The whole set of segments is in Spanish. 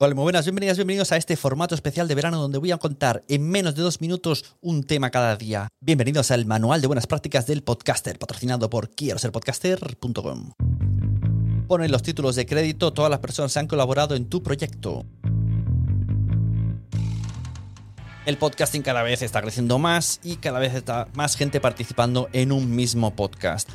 Hola, muy buenas, bienvenidas, bienvenidos a este formato especial de verano donde voy a contar en menos de dos minutos un tema cada día. Bienvenidos al Manual de Buenas Prácticas del Podcaster, patrocinado por quiero ser podcaster.com. Ponen los títulos de crédito todas las personas que han colaborado en tu proyecto. El podcasting cada vez está creciendo más y cada vez está más gente participando en un mismo podcast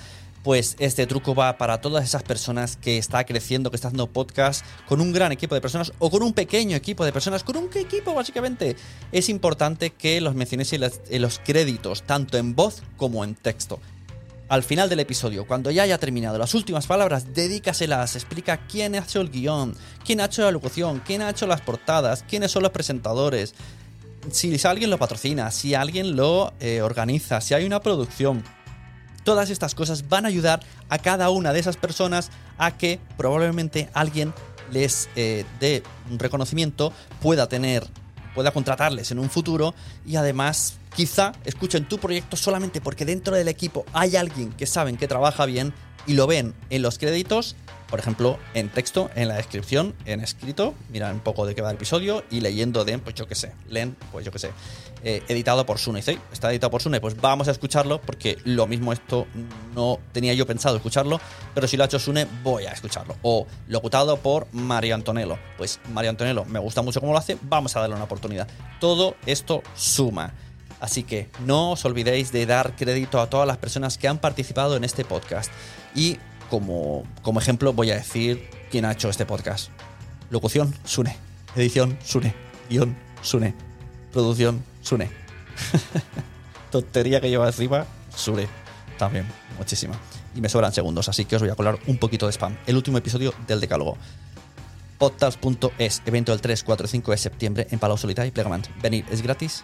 pues este truco va para todas esas personas que está creciendo, que está haciendo podcast con un gran equipo de personas o con un pequeño equipo de personas, con un equipo básicamente. Es importante que los mencionéis en los créditos, tanto en voz como en texto. Al final del episodio, cuando ya haya terminado las últimas palabras, dedícaselas, explica quién ha hecho el guion, quién ha hecho la locución, quién ha hecho las portadas, quiénes son los presentadores, si alguien lo patrocina, si alguien lo eh, organiza, si hay una producción Todas estas cosas van a ayudar a cada una de esas personas a que probablemente alguien les eh, dé un reconocimiento, pueda tener, pueda contratarles en un futuro y además quizá escuchen tu proyecto solamente porque dentro del equipo hay alguien que saben que trabaja bien y lo ven en los créditos por ejemplo, en texto, en la descripción, en escrito, miran un poco de qué va el episodio y leyendo de, pues yo qué sé, leen, pues yo qué sé, eh, editado por Sune. Está editado por Sune, pues vamos a escucharlo porque lo mismo esto no tenía yo pensado escucharlo, pero si lo ha hecho Sune, voy a escucharlo. O locutado por Mario Antonello. Pues Mario Antonello me gusta mucho cómo lo hace, vamos a darle una oportunidad. Todo esto suma. Así que no os olvidéis de dar crédito a todas las personas que han participado en este podcast. Y como, como ejemplo voy a decir quién ha hecho este podcast. Locución, Sune. Edición, Sune. Guión, Sune. Producción, Sune. Tontería que lleva encima, Sune. También, muchísima. Y me sobran segundos, así que os voy a colar un poquito de spam. El último episodio del Decálogo. Podcast.es, evento del 3, 4 y 5 de septiembre en Palau Solita y Plegamans. Venir es gratis